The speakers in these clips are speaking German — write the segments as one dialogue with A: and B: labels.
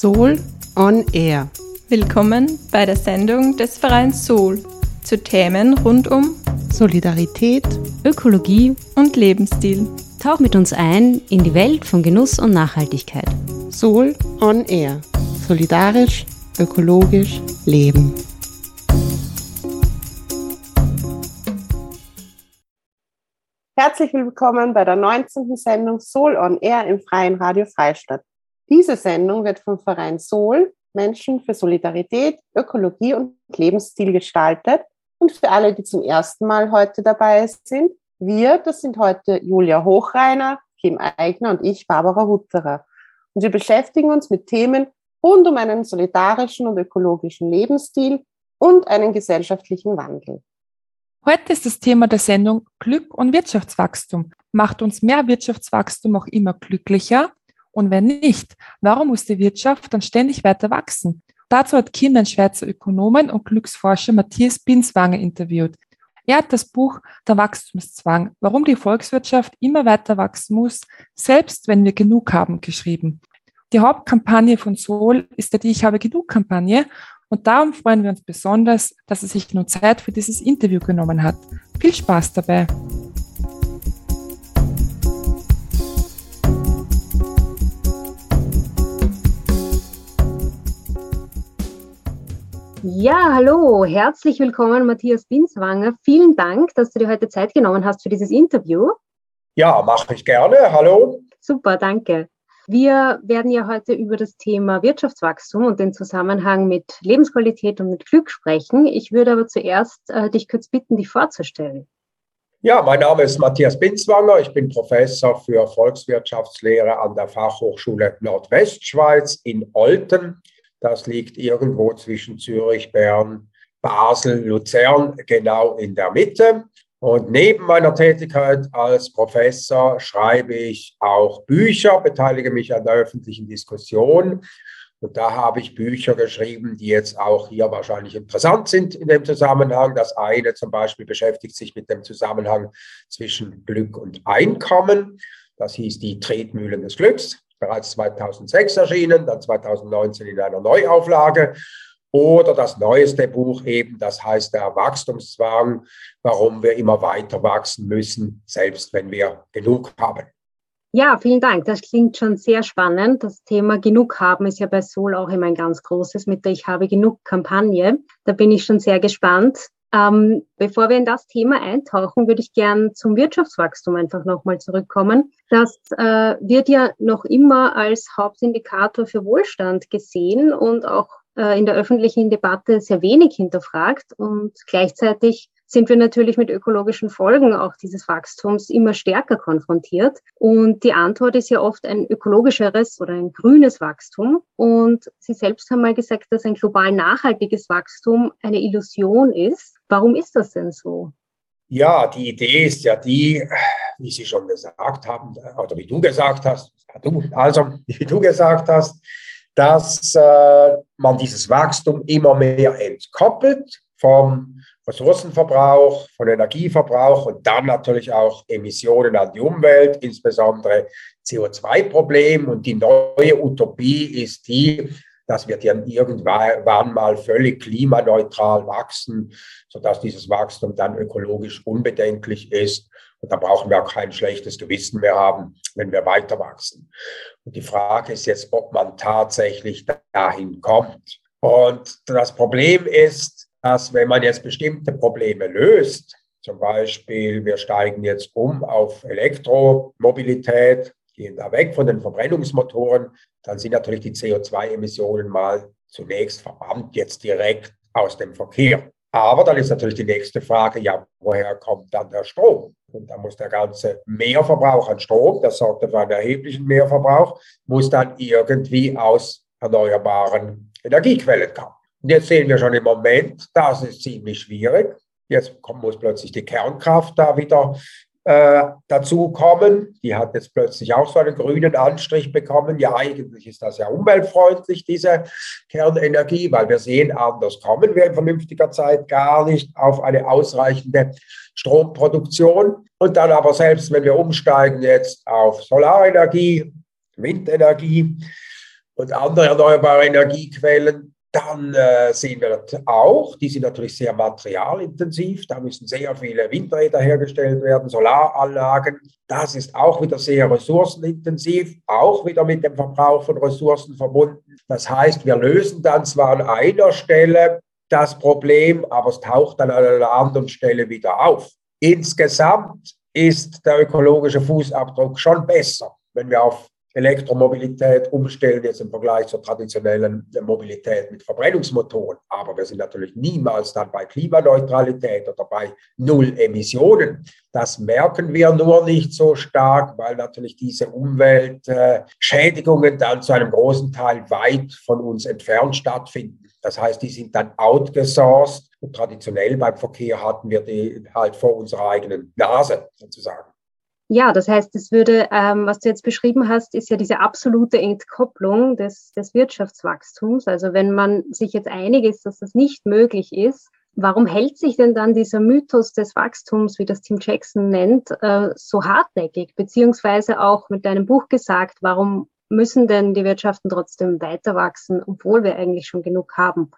A: Soul on Air.
B: Willkommen bei der Sendung des Vereins Soul zu Themen rund um
A: Solidarität,
B: Ökologie und Lebensstil.
C: Tauch mit uns ein in die Welt von Genuss und Nachhaltigkeit.
A: Soul on Air. Solidarisch, ökologisch, leben. Herzlich willkommen bei der 19. Sendung Soul on Air im Freien Radio Freistadt. Diese Sendung wird vom Verein Soul, Menschen für Solidarität, Ökologie und Lebensstil gestaltet. Und für alle, die zum ersten Mal heute dabei sind, wir, das sind heute Julia Hochreiner, Kim Eigner und ich, Barbara Hutterer. Und wir beschäftigen uns mit Themen rund um einen solidarischen und ökologischen Lebensstil und einen gesellschaftlichen Wandel.
D: Heute ist das Thema der Sendung Glück und Wirtschaftswachstum. Macht uns mehr Wirtschaftswachstum auch immer glücklicher? Und wenn nicht, warum muss die Wirtschaft dann ständig weiter wachsen? Dazu hat Kim den Schweizer Ökonomen und Glücksforscher Matthias Binswanger interviewt. Er hat das Buch Der Wachstumszwang, warum die Volkswirtschaft immer weiter wachsen muss, selbst wenn wir genug haben, geschrieben. Die Hauptkampagne von Sol ist ja die Ich habe genug Kampagne und darum freuen wir uns besonders, dass er sich nun Zeit für dieses Interview genommen hat. Viel Spaß dabei!
C: Ja, hallo, herzlich willkommen, Matthias Binswanger. Vielen Dank, dass du dir heute Zeit genommen hast für dieses Interview.
E: Ja, mache ich gerne. Hallo.
C: Super, danke. Wir werden ja heute über das Thema Wirtschaftswachstum und den Zusammenhang mit Lebensqualität und mit Glück sprechen. Ich würde aber zuerst äh, dich kurz bitten, dich vorzustellen.
E: Ja, mein Name ist Matthias Binswanger. Ich bin Professor für Volkswirtschaftslehre an der Fachhochschule Nordwestschweiz in Olten. Das liegt irgendwo zwischen Zürich, Bern, Basel, Luzern, genau in der Mitte. Und neben meiner Tätigkeit als Professor schreibe ich auch Bücher, beteilige mich an der öffentlichen Diskussion. Und da habe ich Bücher geschrieben, die jetzt auch hier wahrscheinlich interessant sind in dem Zusammenhang. Das eine zum Beispiel beschäftigt sich mit dem Zusammenhang zwischen Glück und Einkommen. Das hieß die Tretmühlen des Glücks, bereits 2006 erschienen, dann 2019 in einer Neuauflage. Oder das neueste Buch eben, das heißt der Wachstumszwang, warum wir immer weiter wachsen müssen, selbst wenn wir genug haben.
C: Ja, vielen Dank. Das klingt schon sehr spannend. Das Thema Genug haben ist ja bei Sol auch immer ein ganz großes mit der Ich habe genug Kampagne. Da bin ich schon sehr gespannt. Ähm, bevor wir in das Thema eintauchen, würde ich gern zum Wirtschaftswachstum einfach nochmal zurückkommen. Das äh, wird ja noch immer als Hauptindikator für Wohlstand gesehen und auch äh, in der öffentlichen Debatte sehr wenig hinterfragt. Und gleichzeitig sind wir natürlich mit ökologischen Folgen auch dieses Wachstums immer stärker konfrontiert. Und die Antwort ist ja oft ein ökologischeres oder ein grünes Wachstum. Und Sie selbst haben mal gesagt, dass ein global nachhaltiges Wachstum eine Illusion ist. Warum ist das denn so?
E: Ja, die Idee ist ja die, wie Sie schon gesagt haben, oder wie du gesagt hast, also wie du gesagt hast, dass äh, man dieses Wachstum immer mehr entkoppelt vom Ressourcenverbrauch, von Energieverbrauch und dann natürlich auch Emissionen an die Umwelt, insbesondere CO2-Problem. Und die neue Utopie ist die, dass wir dann irgendwann mal völlig klimaneutral wachsen, sodass dieses Wachstum dann ökologisch unbedenklich ist und da brauchen wir auch kein schlechtes Gewissen mehr haben, wenn wir weiter wachsen. Und die Frage ist jetzt, ob man tatsächlich dahin kommt. Und das Problem ist, dass wenn man jetzt bestimmte Probleme löst, zum Beispiel wir steigen jetzt um auf Elektromobilität, gehen da weg von den Verbrennungsmotoren, dann sind natürlich die CO2-Emissionen mal zunächst verbannt jetzt direkt aus dem Verkehr. Aber dann ist natürlich die nächste Frage, ja, woher kommt dann der Strom? Und da muss der ganze Mehrverbrauch an Strom, das sorgt für einen erheblichen Mehrverbrauch, muss dann irgendwie aus erneuerbaren Energiequellen kommen. Und jetzt sehen wir schon im Moment, das ist ziemlich schwierig. Jetzt muss plötzlich die Kernkraft da wieder äh, dazu kommen. Die hat jetzt plötzlich auch so einen grünen Anstrich bekommen. Ja, eigentlich ist das ja umweltfreundlich, diese Kernenergie, weil wir sehen, anders kommen wir in vernünftiger Zeit gar nicht auf eine ausreichende Stromproduktion. Und dann aber selbst, wenn wir umsteigen jetzt auf Solarenergie, Windenergie, und andere erneuerbare Energiequellen, dann äh, sehen wir auch, die sind natürlich sehr materialintensiv. Da müssen sehr viele Windräder hergestellt werden, Solaranlagen. Das ist auch wieder sehr ressourcenintensiv, auch wieder mit dem Verbrauch von Ressourcen verbunden. Das heißt, wir lösen dann zwar an einer Stelle das Problem, aber es taucht dann an einer anderen Stelle wieder auf. Insgesamt ist der ökologische Fußabdruck schon besser, wenn wir auf Elektromobilität umstellen, jetzt im Vergleich zur traditionellen Mobilität mit Verbrennungsmotoren. Aber wir sind natürlich niemals dann bei Klimaneutralität oder bei Null Emissionen. Das merken wir nur nicht so stark, weil natürlich diese Umweltschädigungen dann zu einem großen Teil weit von uns entfernt stattfinden. Das heißt, die sind dann outgesourced. Und traditionell beim Verkehr hatten wir die halt vor unserer eigenen Nase sozusagen.
C: Ja, das heißt, es würde, ähm, was du jetzt beschrieben hast, ist ja diese absolute Entkopplung des, des Wirtschaftswachstums. Also wenn man sich jetzt einig ist, dass das nicht möglich ist, warum hält sich denn dann dieser Mythos des Wachstums, wie das Tim Jackson nennt, äh, so hartnäckig? Beziehungsweise auch mit deinem Buch gesagt, warum müssen denn die Wirtschaften trotzdem weiter wachsen, obwohl wir eigentlich schon genug haben?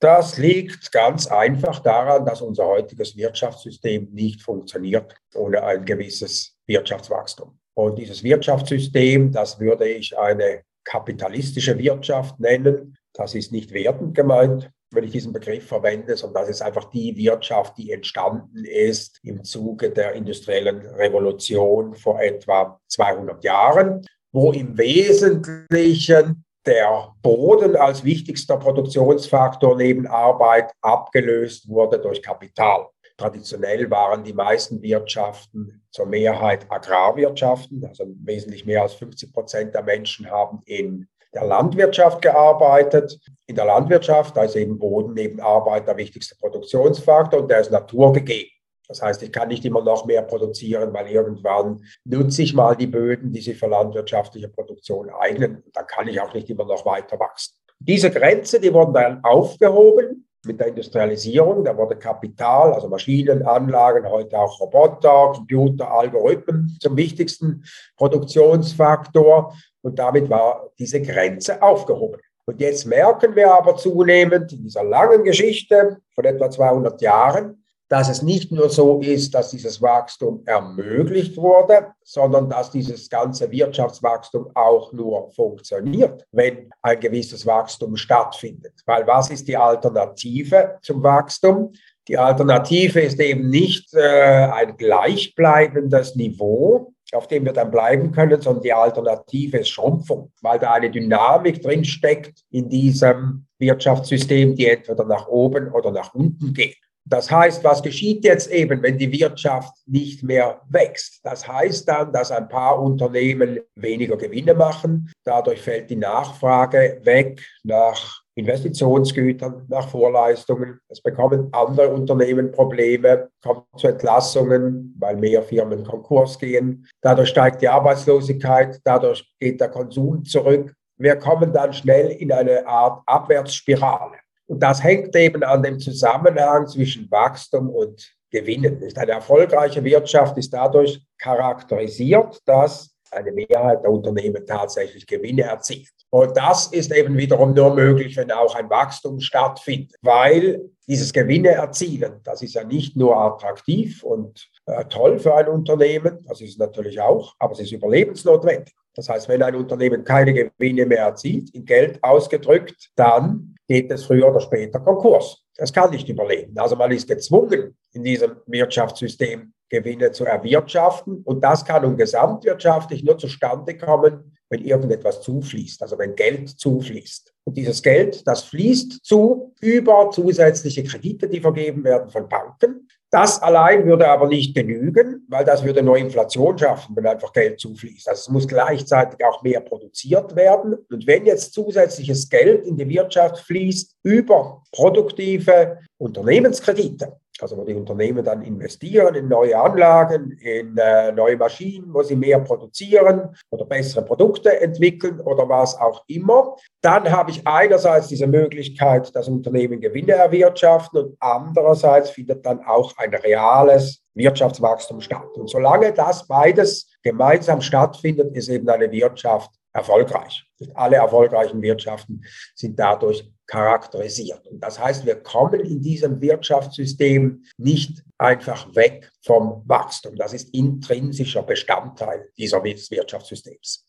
E: Das liegt ganz einfach daran, dass unser heutiges Wirtschaftssystem nicht funktioniert ohne ein gewisses Wirtschaftswachstum. Und dieses Wirtschaftssystem, das würde ich eine kapitalistische Wirtschaft nennen. Das ist nicht wertend gemeint, wenn ich diesen Begriff verwende, sondern das ist einfach die Wirtschaft, die entstanden ist im Zuge der industriellen Revolution vor etwa 200 Jahren, wo im Wesentlichen der Boden als wichtigster Produktionsfaktor neben Arbeit abgelöst wurde durch Kapital. Traditionell waren die meisten Wirtschaften zur Mehrheit Agrarwirtschaften, also wesentlich mehr als 50 Prozent der Menschen haben in der Landwirtschaft gearbeitet. In der Landwirtschaft, da ist eben Boden neben Arbeit der wichtigste Produktionsfaktor und der ist naturgegeben. Das heißt, ich kann nicht immer noch mehr produzieren, weil irgendwann nutze ich mal die Böden, die sich für landwirtschaftliche Produktion eignen. Da kann ich auch nicht immer noch weiter wachsen. Diese Grenze, die wurden dann aufgehoben mit der Industrialisierung. Da wurde Kapital, also Maschinen, Anlagen, heute auch Roboter, Computer, Algorithmen zum wichtigsten Produktionsfaktor. Und damit war diese Grenze aufgehoben. Und jetzt merken wir aber zunehmend in dieser langen Geschichte von etwa 200 Jahren, dass es nicht nur so ist, dass dieses Wachstum ermöglicht wurde, sondern dass dieses ganze Wirtschaftswachstum auch nur funktioniert, wenn ein gewisses Wachstum stattfindet. Weil was ist die Alternative zum Wachstum? Die Alternative ist eben nicht äh, ein gleichbleibendes Niveau, auf dem wir dann bleiben können, sondern die Alternative ist Schrumpfung, weil da eine Dynamik drin steckt in diesem Wirtschaftssystem, die entweder nach oben oder nach unten geht. Das heißt, was geschieht jetzt eben, wenn die Wirtschaft nicht mehr wächst? Das heißt dann, dass ein paar Unternehmen weniger Gewinne machen. Dadurch fällt die Nachfrage weg nach Investitionsgütern, nach Vorleistungen. Es bekommen andere Unternehmen Probleme, kommt zu Entlassungen, weil mehr Firmen Konkurs gehen. Dadurch steigt die Arbeitslosigkeit, dadurch geht der Konsum zurück. Wir kommen dann schnell in eine Art Abwärtsspirale. Und das hängt eben an dem Zusammenhang zwischen Wachstum und Gewinnen. Eine erfolgreiche Wirtschaft ist dadurch charakterisiert, dass eine Mehrheit der Unternehmen tatsächlich Gewinne erzielt. Und das ist eben wiederum nur möglich, wenn auch ein Wachstum stattfindet, weil dieses Gewinne erzielen, das ist ja nicht nur attraktiv und äh, toll für ein Unternehmen, das ist es natürlich auch, aber es ist überlebensnotwendig. Das heißt, wenn ein Unternehmen keine Gewinne mehr erzielt, in Geld ausgedrückt, dann geht es früher oder später Konkurs. Es kann nicht überleben. Also man ist gezwungen, in diesem Wirtschaftssystem Gewinne zu erwirtschaften. Und das kann nun gesamtwirtschaftlich nur zustande kommen, wenn irgendetwas zufließt, also wenn Geld zufließt. Und dieses Geld, das fließt zu über zusätzliche Kredite, die vergeben werden von Banken. Das allein würde aber nicht genügen, weil das würde nur Inflation schaffen, wenn einfach Geld zufließt. Also es muss gleichzeitig auch mehr produziert werden. Und wenn jetzt zusätzliches Geld in die Wirtschaft fließt über produktive Unternehmenskredite, also wo die Unternehmen dann investieren in neue Anlagen, in äh, neue Maschinen, wo sie mehr produzieren oder bessere Produkte entwickeln oder was auch immer. Dann habe ich einerseits diese Möglichkeit, dass Unternehmen Gewinne erwirtschaften und andererseits findet dann auch ein reales Wirtschaftswachstum statt. Und solange das beides gemeinsam stattfindet, ist eben eine Wirtschaft erfolgreich. Alle erfolgreichen Wirtschaften sind dadurch charakterisiert. Und das heißt, wir kommen in diesem Wirtschaftssystem nicht einfach weg vom Wachstum. Das ist intrinsischer Bestandteil dieses Wirtschaftssystems.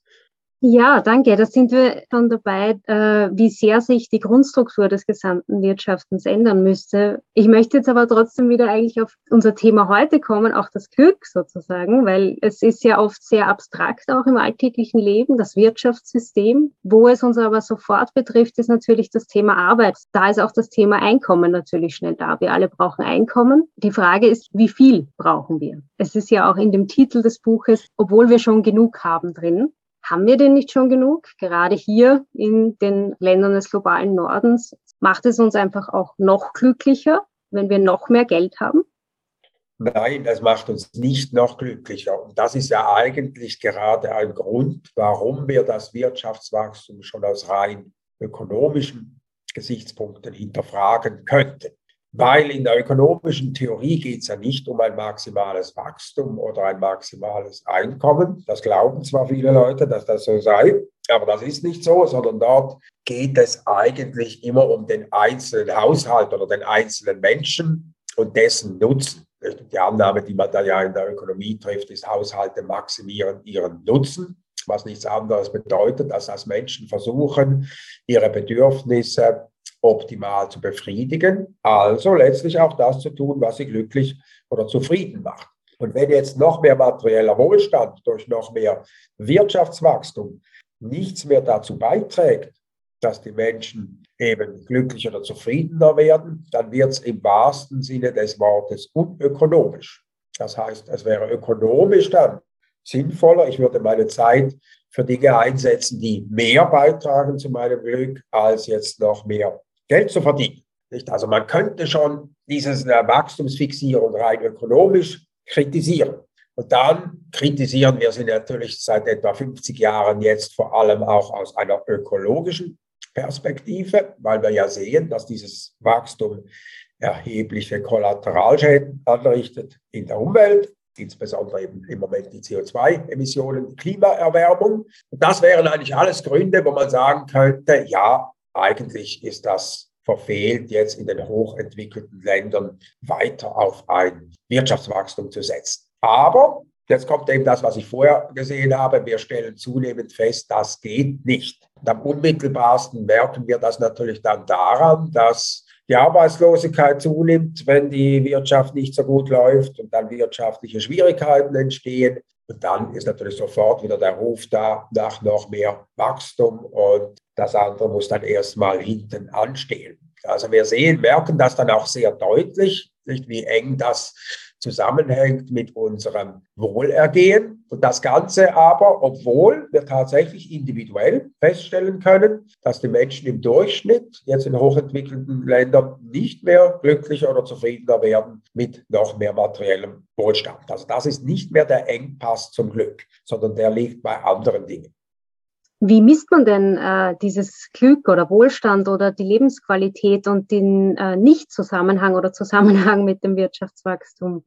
C: Ja, danke. Da sind wir schon dabei, äh, wie sehr sich die Grundstruktur des gesamten Wirtschaftens ändern müsste. Ich möchte jetzt aber trotzdem wieder eigentlich auf unser Thema heute kommen, auch das Glück sozusagen, weil es ist ja oft sehr abstrakt auch im alltäglichen Leben, das Wirtschaftssystem. Wo es uns aber sofort betrifft, ist natürlich das Thema Arbeit. Da ist auch das Thema Einkommen natürlich schnell da. Wir alle brauchen Einkommen. Die Frage ist, wie viel brauchen wir? Es ist ja auch in dem Titel des Buches, obwohl wir schon genug haben drin. Haben wir denn nicht schon genug? Gerade hier in den Ländern des globalen Nordens macht es uns einfach auch noch glücklicher, wenn wir noch mehr Geld haben?
E: Nein, das macht uns nicht noch glücklicher. Und das ist ja eigentlich gerade ein Grund, warum wir das Wirtschaftswachstum schon aus rein ökonomischen Gesichtspunkten hinterfragen könnten. Weil in der ökonomischen Theorie geht es ja nicht um ein maximales Wachstum oder ein maximales Einkommen. Das glauben zwar viele Leute, dass das so sei, aber das ist nicht so, sondern dort geht es eigentlich immer um den einzelnen Haushalt oder den einzelnen Menschen und dessen Nutzen. Die Annahme, die man da ja in der Ökonomie trifft, ist, Haushalte maximieren ihren Nutzen, was nichts anderes bedeutet, als dass Menschen versuchen, ihre Bedürfnisse optimal zu befriedigen. Also letztlich auch das zu tun, was sie glücklich oder zufrieden macht. Und wenn jetzt noch mehr materieller Wohlstand durch noch mehr Wirtschaftswachstum nichts mehr dazu beiträgt, dass die Menschen eben glücklicher oder zufriedener werden, dann wird es im wahrsten Sinne des Wortes unökonomisch. Das heißt, es wäre ökonomisch dann sinnvoller. Ich würde meine Zeit für Dinge einsetzen, die mehr beitragen zu meinem Glück, als jetzt noch mehr Geld zu verdienen. Nicht? Also man könnte schon dieses äh, Wachstumsfixierung rein ökonomisch kritisieren. Und dann kritisieren wir sie natürlich seit etwa 50 Jahren jetzt vor allem auch aus einer ökologischen Perspektive, weil wir ja sehen, dass dieses Wachstum erhebliche Kollateralschäden anrichtet in der Umwelt, insbesondere eben im Moment die CO2-Emissionen, Klimaerwärmung. Und das wären eigentlich alles Gründe, wo man sagen könnte, ja, eigentlich ist das verfehlt, jetzt in den hochentwickelten Ländern weiter auf ein Wirtschaftswachstum zu setzen. Aber jetzt kommt eben das, was ich vorher gesehen habe. Wir stellen zunehmend fest, das geht nicht. Und am unmittelbarsten merken wir das natürlich dann daran, dass die Arbeitslosigkeit zunimmt, wenn die Wirtschaft nicht so gut läuft und dann wirtschaftliche Schwierigkeiten entstehen. Und dann ist natürlich sofort wieder der Ruf da nach noch mehr Wachstum und das andere muss dann erstmal hinten anstehen. Also wir sehen, merken das dann auch sehr deutlich, nicht, wie eng das zusammenhängt mit unserem Wohlergehen. Und das Ganze aber, obwohl wir tatsächlich individuell feststellen können, dass die Menschen im Durchschnitt jetzt in hochentwickelten Ländern nicht mehr glücklicher oder zufriedener werden mit noch mehr materiellem Wohlstand. Also das ist nicht mehr der Engpass zum Glück, sondern der liegt bei anderen Dingen.
C: Wie misst man denn äh, dieses Glück oder Wohlstand oder die Lebensqualität und den äh, Nicht-Zusammenhang oder Zusammenhang mit dem Wirtschaftswachstum?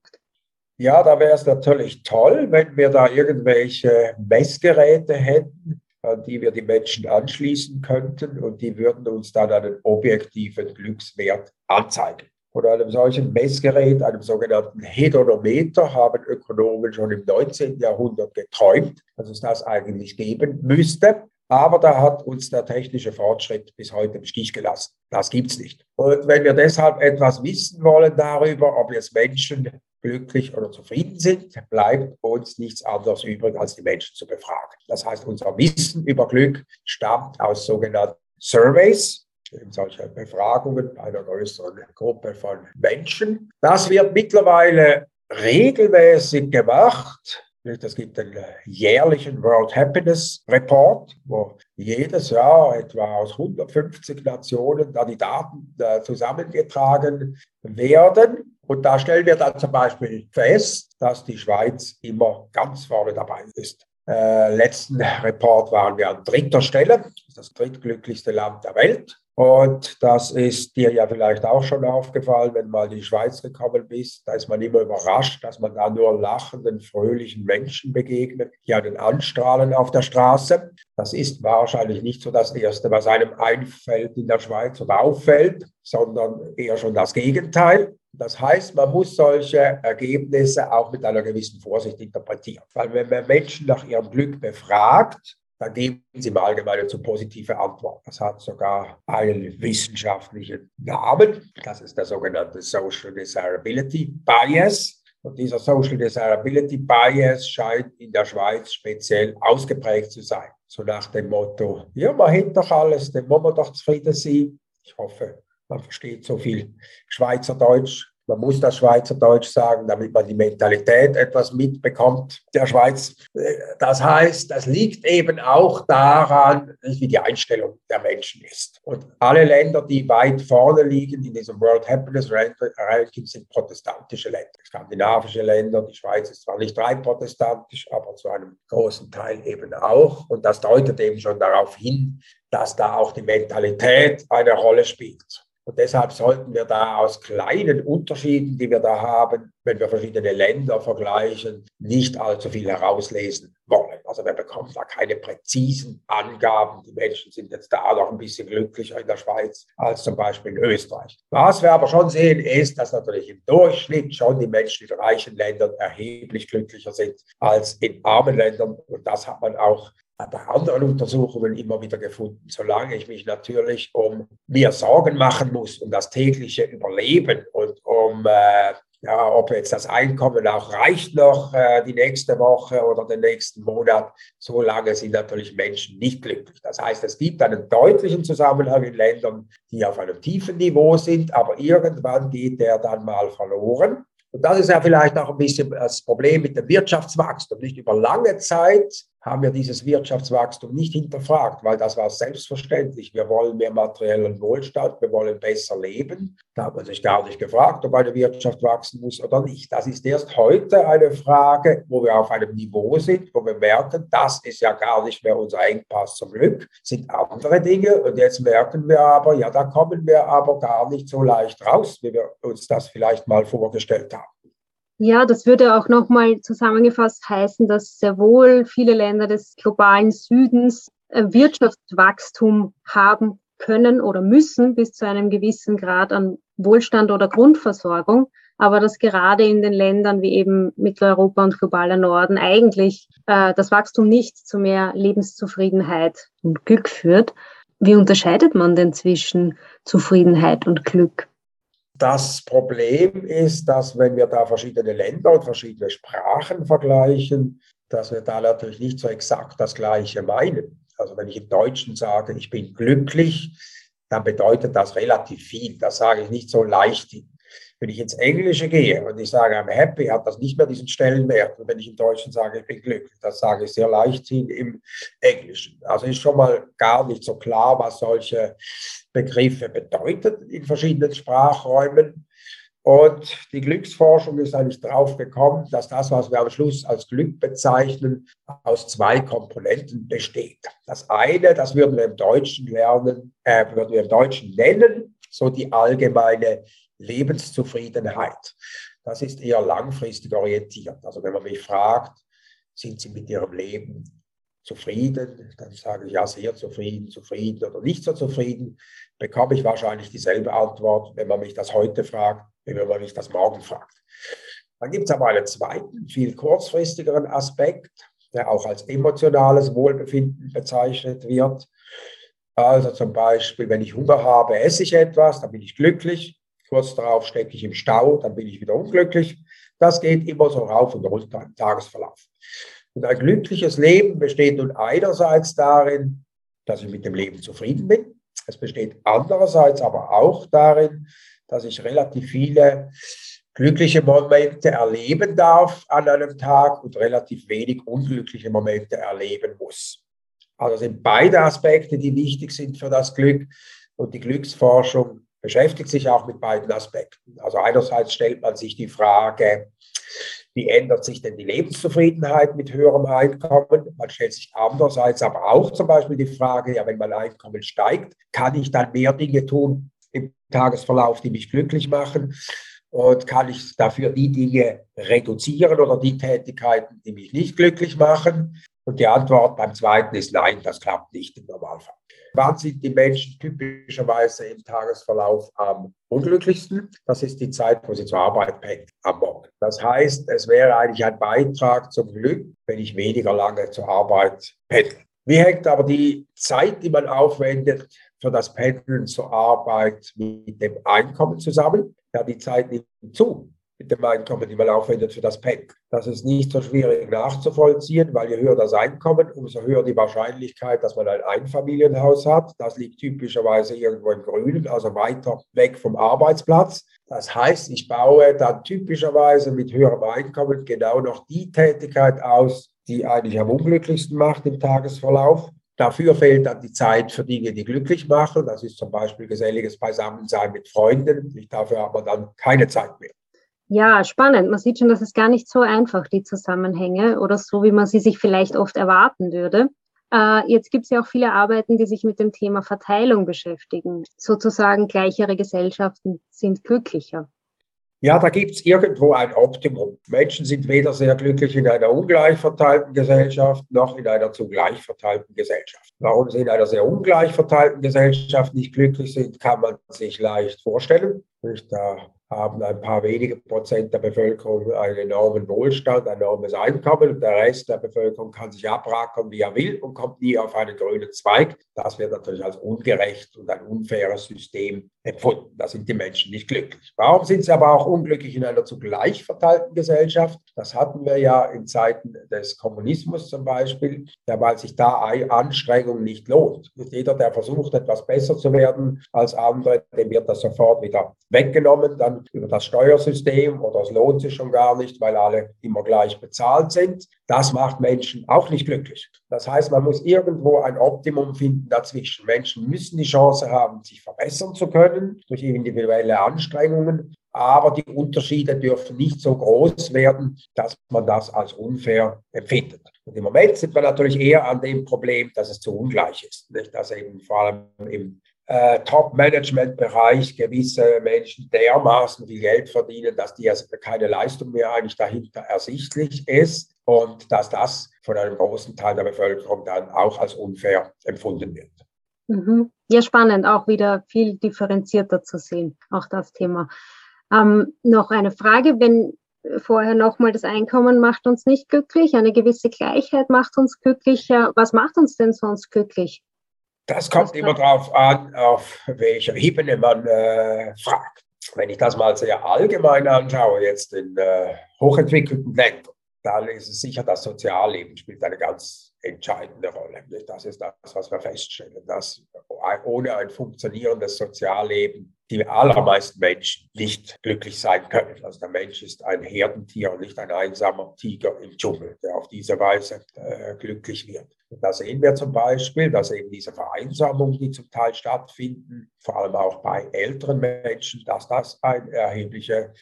E: Ja, da wäre es natürlich toll, wenn wir da irgendwelche Messgeräte hätten, an die wir die Menschen anschließen könnten und die würden uns dann einen objektiven Glückswert anzeigen. Von einem solchen Messgerät, einem sogenannten Hedonometer, haben Ökonomen schon im 19. Jahrhundert geträumt, dass es das eigentlich geben müsste. Aber da hat uns der technische Fortschritt bis heute im Stich gelassen. Das gibt es nicht. Und wenn wir deshalb etwas wissen wollen darüber, ob jetzt Menschen glücklich oder zufrieden sind, bleibt uns nichts anderes übrig, als die Menschen zu befragen. Das heißt, unser Wissen über Glück stammt aus sogenannten Surveys, eben solche Befragungen einer größeren Gruppe von Menschen. Das wird mittlerweile regelmäßig gemacht. Es gibt den jährlichen World Happiness Report, wo jedes Jahr etwa aus 150 Nationen da die Daten äh, zusammengetragen werden. Und da stellen wir dann zum Beispiel fest, dass die Schweiz immer ganz vorne dabei ist. Äh, letzten Report waren wir an dritter Stelle, das drittglücklichste Land der Welt. Und das ist dir ja vielleicht auch schon aufgefallen, wenn du mal in die Schweiz gekommen bist. Da ist man immer überrascht, dass man da nur lachenden, fröhlichen Menschen begegnet, die einen anstrahlen auf der Straße. Das ist wahrscheinlich nicht so das Erste, was einem einfällt in der Schweiz oder auffällt, sondern eher schon das Gegenteil. Das heißt, man muss solche Ergebnisse auch mit einer gewissen Vorsicht interpretieren. Weil wenn man Menschen nach ihrem Glück befragt, dann geben sie im Allgemeinen zu positive Antwort. Das hat sogar einen wissenschaftlichen Namen. Das ist der sogenannte Social Desirability Bias. Und dieser Social Desirability Bias scheint in der Schweiz speziell ausgeprägt zu sein. So nach dem Motto, ja, man hat doch alles, dann muss man doch zufrieden sein. Ich hoffe, man versteht so viel Schweizerdeutsch, man muss das Schweizerdeutsch sagen, damit man die Mentalität etwas mitbekommt der Schweiz. Das heißt, das liegt eben auch daran, wie die Einstellung der Menschen ist. Und alle Länder, die weit vorne liegen in diesem World Happiness Ranking, sind protestantische Länder. Skandinavische Länder, die Schweiz ist zwar nicht rein protestantisch, aber zu einem großen Teil eben auch. Und das deutet eben schon darauf hin, dass da auch die Mentalität eine Rolle spielt. Und deshalb sollten wir da aus kleinen Unterschieden, die wir da haben, wenn wir verschiedene Länder vergleichen, nicht allzu viel herauslesen wollen. Also wir bekommen da keine präzisen Angaben. Die Menschen sind jetzt da noch ein bisschen glücklicher in der Schweiz als zum Beispiel in Österreich. Was wir aber schon sehen, ist, dass natürlich im Durchschnitt schon die Menschen in reichen Ländern erheblich glücklicher sind als in armen Ländern. Und das hat man auch bei anderen Untersuchungen immer wieder gefunden, solange ich mich natürlich um mir Sorgen machen muss, um das tägliche Überleben und um, äh, ja, ob jetzt das Einkommen auch reicht noch äh, die nächste Woche oder den nächsten Monat, solange sind natürlich Menschen nicht glücklich. Das heißt, es gibt einen deutlichen Zusammenhang in Ländern, die auf einem tiefen Niveau sind, aber irgendwann geht der dann mal verloren. Und das ist ja vielleicht auch ein bisschen das Problem mit dem Wirtschaftswachstum. Nicht über lange Zeit haben wir dieses Wirtschaftswachstum nicht hinterfragt, weil das war selbstverständlich. Wir wollen mehr materiellen Wohlstand, wir wollen besser leben. Da hat man sich gar nicht gefragt, ob eine Wirtschaft wachsen muss oder nicht. Das ist erst heute eine Frage, wo wir auf einem Niveau sind, wo wir merken, das ist ja gar nicht mehr unser Engpass zum Glück, sind andere Dinge. Und jetzt merken wir aber, ja, da kommen wir aber gar nicht so leicht raus, wie wir uns das vielleicht mal vorgestellt haben.
C: Ja, das würde auch nochmal zusammengefasst heißen, dass sehr wohl viele Länder des globalen Südens äh, Wirtschaftswachstum haben können oder müssen bis zu einem gewissen Grad an Wohlstand oder Grundversorgung, aber dass gerade in den Ländern wie eben Mitteleuropa und globaler Norden eigentlich äh, das Wachstum nicht zu mehr Lebenszufriedenheit und Glück führt. Wie unterscheidet man denn zwischen Zufriedenheit und Glück?
E: Das Problem ist, dass wenn wir da verschiedene Länder und verschiedene Sprachen vergleichen, dass wir da natürlich nicht so exakt das Gleiche meinen. Also wenn ich im Deutschen sage, ich bin glücklich, dann bedeutet das relativ viel. Das sage ich nicht so leicht. Wenn ich ins Englische gehe und ich sage, I'm happy, hat das nicht mehr diesen Stellenwert. Und wenn ich im Deutschen sage, ich bin glücklich, das sage ich sehr leicht im Englischen. Also ist schon mal gar nicht so klar, was solche Begriffe bedeutet in verschiedenen Sprachräumen. Und die Glücksforschung ist eigentlich darauf gekommen, dass das, was wir am Schluss als Glück bezeichnen, aus zwei Komponenten besteht. Das eine, das würden wir im Deutschen lernen, äh, würden wir im Deutschen nennen, so die allgemeine Lebenszufriedenheit. Das ist eher langfristig orientiert. Also wenn man mich fragt, sind Sie mit Ihrem Leben zufrieden, dann sage ich ja sehr zufrieden, zufrieden oder nicht so zufrieden, bekomme ich wahrscheinlich dieselbe Antwort, wenn man mich das heute fragt, wenn man mich das morgen fragt. Dann gibt es aber einen zweiten, viel kurzfristigeren Aspekt, der auch als emotionales Wohlbefinden bezeichnet wird. Also zum Beispiel, wenn ich Hunger habe, esse ich etwas, dann bin ich glücklich. Kurz darauf stecke ich im Stau, dann bin ich wieder unglücklich. Das geht immer so rauf und runter im Tagesverlauf. Und ein glückliches Leben besteht nun einerseits darin, dass ich mit dem Leben zufrieden bin. Es besteht andererseits aber auch darin, dass ich relativ viele glückliche Momente erleben darf an einem Tag und relativ wenig unglückliche Momente erleben muss. Also sind beide Aspekte, die wichtig sind für das Glück. Und die Glücksforschung beschäftigt sich auch mit beiden Aspekten. Also einerseits stellt man sich die Frage, Wie ändert sich denn die Lebenszufriedenheit mit höherem Einkommen? Man stellt sich andererseits aber auch zum Beispiel die Frage, ja, wenn mein Einkommen steigt, kann ich dann mehr Dinge tun im Tagesverlauf, die mich glücklich machen? Und kann ich dafür die Dinge reduzieren oder die Tätigkeiten, die mich nicht glücklich machen? Und die Antwort beim zweiten ist nein, das klappt nicht im Normalfall. Wann sind die Menschen typischerweise im Tagesverlauf am unglücklichsten? Das ist die Zeit, wo sie zur Arbeit pendeln am Morgen. Das heißt, es wäre eigentlich ein Beitrag zum Glück, wenn ich weniger lange zur Arbeit pendle. Wie hängt aber die Zeit, die man aufwendet für das Pendeln zur Arbeit mit dem Einkommen zusammen? Ja, die Zeit nimmt zu mit dem Einkommen, die man aufwendet für das PEC. Das ist nicht so schwierig nachzuvollziehen, weil je höher das Einkommen, umso höher die Wahrscheinlichkeit, dass man ein Einfamilienhaus hat. Das liegt typischerweise irgendwo im Grünen, also weiter weg vom Arbeitsplatz. Das heißt, ich baue dann typischerweise mit höherem Einkommen genau noch die Tätigkeit aus, die eigentlich am unglücklichsten macht im Tagesverlauf. Dafür fehlt dann die Zeit für Dinge, die glücklich machen. Das ist zum Beispiel geselliges Beisammensein mit Freunden. Dafür aber dann keine Zeit mehr.
C: Ja, spannend. Man sieht schon, dass es gar nicht so einfach, die Zusammenhänge oder so, wie man sie sich vielleicht oft erwarten würde. Äh, jetzt gibt es ja auch viele Arbeiten, die sich mit dem Thema Verteilung beschäftigen. Sozusagen gleichere Gesellschaften sind glücklicher.
E: Ja, da gibt es irgendwo ein Optimum. Menschen sind weder sehr glücklich in einer ungleich verteilten Gesellschaft noch in einer zugleich verteilten Gesellschaft. Warum sie in einer sehr ungleich verteilten Gesellschaft nicht glücklich sind, kann man sich leicht vorstellen. Da haben ein paar wenige Prozent der Bevölkerung einen enormen Wohlstand, ein enormes Einkommen und der Rest der Bevölkerung kann sich abrackern, wie er will und kommt nie auf einen grünen Zweig. Das wird natürlich als ungerecht und ein unfaires System empfunden. Da sind die Menschen nicht glücklich. Warum sind sie aber auch unglücklich in einer zugleich verteilten Gesellschaft? Das hatten wir ja in Zeiten des Kommunismus zum Beispiel, ja, weil sich da Anstrengung nicht lohnt. Jeder, der versucht, etwas besser zu werden als andere, dem wird das sofort wieder weggenommen. Dann über das Steuersystem oder es lohnt sich schon gar nicht, weil alle immer gleich bezahlt sind. Das macht Menschen auch nicht glücklich. Das heißt, man muss irgendwo ein Optimum finden dazwischen. Menschen müssen die Chance haben, sich verbessern zu können durch individuelle Anstrengungen. Aber die Unterschiede dürfen nicht so groß werden, dass man das als unfair empfindet. Und im Moment sind wir natürlich eher an dem Problem, dass es zu ungleich ist. Nicht? Dass eben vor allem im äh, Top-Management-Bereich gewisse Menschen dermaßen viel Geld verdienen, dass die also keine Leistung mehr eigentlich dahinter ersichtlich ist und dass das von einem großen Teil der Bevölkerung dann auch als unfair empfunden wird.
C: Mhm. Ja, spannend, auch wieder viel differenzierter zu sehen, auch das Thema. Ähm, noch eine Frage, wenn vorher nochmal, das Einkommen macht uns nicht glücklich, eine gewisse Gleichheit macht uns glücklicher. Was macht uns denn sonst glücklich?
E: Das kommt immer darauf an, auf welcher Ebene man äh, fragt. Wenn ich das mal sehr allgemein anschaue, jetzt in äh, hochentwickelten Ländern, dann ist es sicher, das Sozialleben spielt eine ganz entscheidende Rolle. Das ist das, was wir feststellen, dass ohne ein funktionierendes Sozialleben die allermeisten Menschen nicht glücklich sein können. Also der Mensch ist ein Herdentier und nicht ein einsamer Tiger im Dschungel, der auf diese Weise äh, glücklich wird. Und da sehen wir zum Beispiel, dass eben diese Vereinsamungen, die zum Teil stattfinden, vor allem auch bei älteren Menschen, dass das eine erhebliche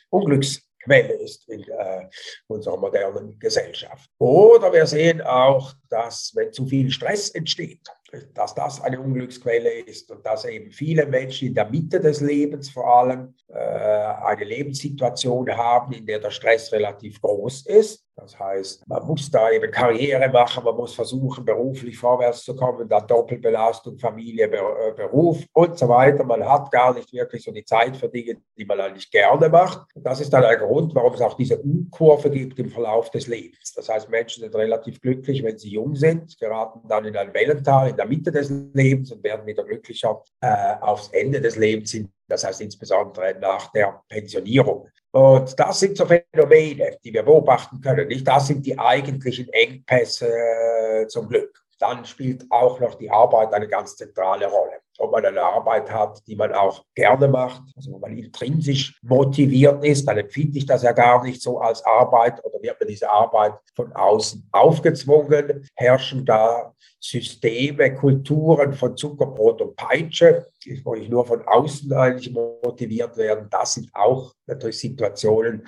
E: Unglücksquelle ist in äh, unserer modernen Gesellschaft. Oder wir sehen auch, dass wenn zu viel Stress entsteht, dass das eine Unglücksquelle ist und dass eben viele Menschen in der Mitte des Lebens vor allem äh, eine Lebenssituation haben, in der der Stress relativ groß ist das heißt, man muss da eben Karriere machen, man muss versuchen, beruflich vorwärts zu kommen, dann Doppelbelastung, Familie, äh, Beruf und so weiter. Man hat gar nicht wirklich so die Zeit für Dinge, die man eigentlich gerne macht. Und das ist dann ein Grund, warum es auch diese U-Kurve gibt im Verlauf des Lebens. Das heißt, Menschen sind relativ glücklich, wenn sie jung sind, geraten dann in ein Wellental in der Mitte des Lebens und werden wieder glücklicher äh, aufs Ende des Lebens hin. Das heißt insbesondere nach der Pensionierung. Und das sind so Phänomene, die wir beobachten können. Nicht das sind die eigentlichen Engpässe äh, zum Glück. Dann spielt auch noch die Arbeit eine ganz zentrale Rolle. Ob man eine Arbeit hat, die man auch gerne macht, also wo man intrinsisch motiviert ist, dann empfinde ich das ja gar nicht so als Arbeit oder wird mir diese Arbeit von außen aufgezwungen, herrschen da Systeme, Kulturen von Zuckerbrot und Peitsche, wo ich nur von außen eigentlich motiviert werde. Das sind auch natürlich Situationen,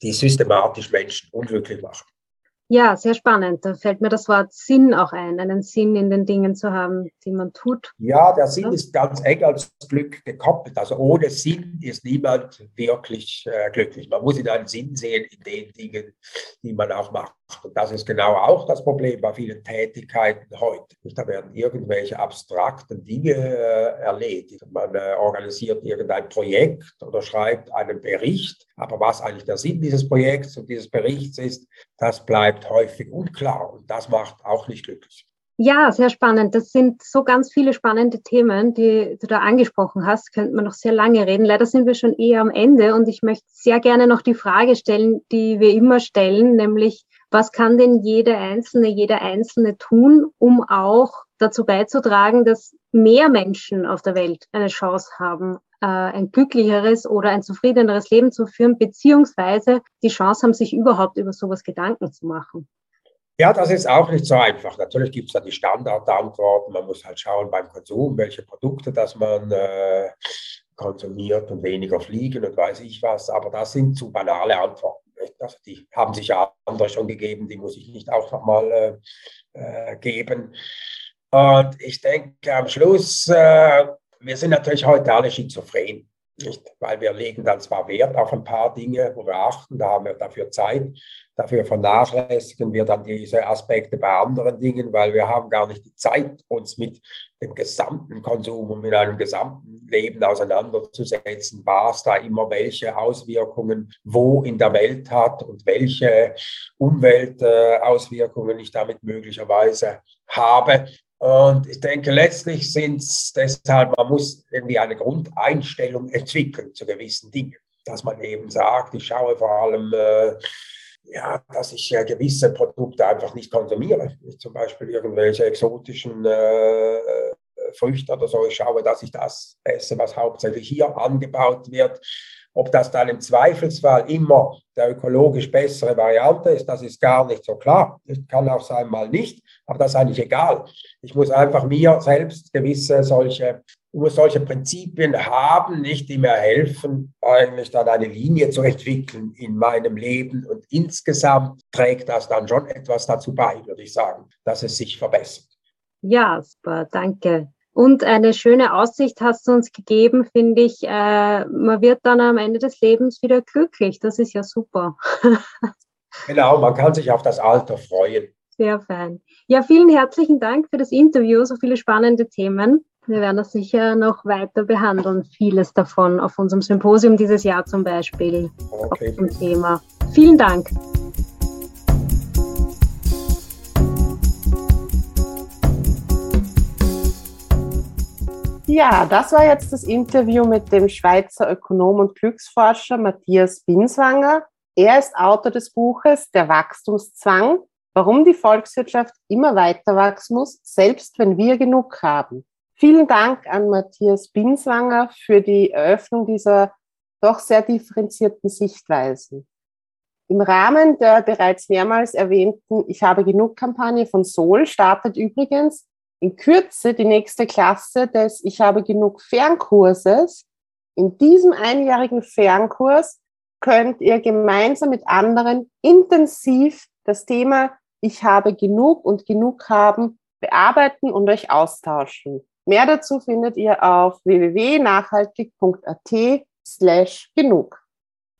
E: die systematisch Menschen unglücklich machen.
C: Ja, sehr spannend. Da fällt mir das Wort Sinn auch ein, einen Sinn in den Dingen zu haben, die man tut.
E: Ja, der Sinn ist ganz eng als Glück gekoppelt. Also ohne Sinn ist niemand wirklich äh, glücklich. Man muss in einen Sinn sehen in den Dingen, die man auch macht. Und das ist genau auch das Problem bei vielen Tätigkeiten heute. Da werden irgendwelche abstrakten Dinge äh, erledigt. Man äh, organisiert irgendein Projekt oder schreibt einen Bericht. Aber was eigentlich der Sinn dieses Projekts und dieses Berichts ist, das bleibt häufig unklar. Und das macht auch nicht glücklich.
C: Ja, sehr spannend. Das sind so ganz viele spannende Themen, die du da angesprochen hast. Könnte man noch sehr lange reden. Leider sind wir schon eher am Ende und ich möchte sehr gerne noch die Frage stellen, die wir immer stellen, nämlich was kann denn jede Einzelne, jeder Einzelne tun, um auch dazu beizutragen, dass mehr Menschen auf der Welt eine Chance haben, äh, ein glücklicheres oder ein zufriedeneres Leben zu führen, beziehungsweise die Chance haben, sich überhaupt über sowas Gedanken zu machen.
E: Ja, das ist auch nicht so einfach. Natürlich gibt es da die Standardantworten. Man muss halt schauen beim Konsum, welche Produkte, dass man äh, konsumiert und weniger fliegen und weiß ich was. Aber das sind zu banale Antworten. Die haben sich ja andere schon gegeben, die muss ich nicht auch nochmal äh, äh, geben. Und ich denke am Schluss, äh, wir sind natürlich heute alle schizophren. Nicht? Weil wir legen dann zwar Wert auf ein paar Dinge, wo wir achten, da haben wir dafür Zeit, dafür vernachlässigen wir dann diese Aspekte bei anderen Dingen, weil wir haben gar nicht die Zeit, uns mit dem gesamten Konsum und mit einem gesamten Leben auseinanderzusetzen, was da immer welche Auswirkungen wo in der Welt hat und welche Umweltauswirkungen ich damit möglicherweise habe. Und ich denke, letztlich sind es deshalb, man muss irgendwie eine Grundeinstellung entwickeln zu gewissen Dingen. Dass man eben sagt, ich schaue vor allem, äh, ja, dass ich äh, gewisse Produkte einfach nicht konsumiere. Zum Beispiel irgendwelche exotischen äh, äh, Früchte oder so. Ich schaue, dass ich das esse, was hauptsächlich hier angebaut wird. Ob das dann im Zweifelsfall immer der ökologisch bessere Variante ist, das ist gar nicht so klar. Das kann auch sein, mal nicht, aber das ist eigentlich egal. Ich muss einfach mir selbst gewisse solche, muss solche Prinzipien haben, nicht die mir helfen, eigentlich dann eine Linie zu entwickeln in meinem Leben. Und insgesamt trägt das dann schon etwas dazu bei, würde ich sagen, dass es sich verbessert.
C: Ja, super, danke. Und eine schöne Aussicht hast du uns gegeben, finde ich. Äh, man wird dann am Ende des Lebens wieder glücklich. Das ist ja super.
E: genau, man kann sich auf das Alter freuen.
C: Sehr fein. Ja, vielen herzlichen Dank für das Interview. So viele spannende Themen. Wir werden das sicher noch weiter behandeln. Vieles davon auf unserem Symposium dieses Jahr zum Beispiel. Okay. Zum Thema. Vielen Dank.
A: Ja, das war jetzt das Interview mit dem Schweizer Ökonom und Glücksforscher Matthias Binswanger. Er ist Autor des Buches Der Wachstumszwang, warum die Volkswirtschaft immer weiter wachsen muss, selbst wenn wir genug haben. Vielen Dank an Matthias Binswanger für die Eröffnung dieser doch sehr differenzierten Sichtweisen. Im Rahmen der bereits mehrmals erwähnten Ich habe genug Kampagne von Sol startet übrigens in Kürze die nächste Klasse des Ich habe genug Fernkurses. In diesem einjährigen Fernkurs könnt ihr gemeinsam mit anderen intensiv das Thema Ich habe genug und genug haben bearbeiten und euch austauschen. Mehr dazu findet ihr auf www.nachhaltig.at slash genug.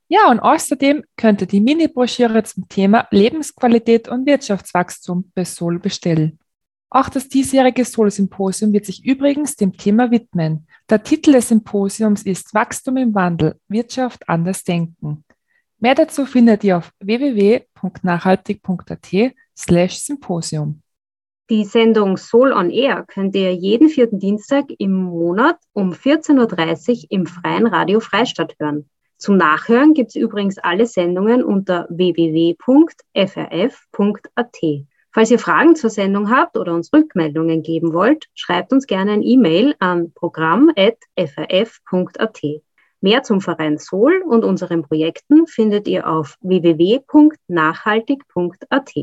D: Ja, und außerdem könnt ihr die Mini-Broschüre zum Thema Lebensqualität und Wirtschaftswachstum bei Sol bestellen. Auch das diesjährige Sol-Symposium wird sich übrigens dem Thema widmen. Der Titel des Symposiums ist Wachstum im Wandel, Wirtschaft anders denken. Mehr dazu findet ihr auf www.nachhaltig.at slash Symposium.
C: Die Sendung Soul on Air könnt ihr jeden vierten Dienstag im Monat um 14.30 Uhr im Freien Radio Freistadt hören. Zum Nachhören gibt es übrigens alle Sendungen unter www.frf.at. Falls ihr Fragen zur Sendung habt oder uns Rückmeldungen geben wollt, schreibt uns gerne ein E-Mail an programm.frf.at. Mehr zum Verein Sol und unseren Projekten findet ihr auf www.nachhaltig.at.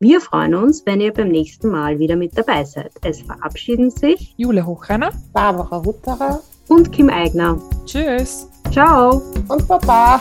C: Wir freuen uns, wenn ihr beim nächsten Mal wieder mit dabei seid. Es verabschieden sich
D: Jule Hochrenner,
A: Barbara Hutterer
C: und Kim Eigner.
D: Tschüss.
C: Ciao
A: und Baba.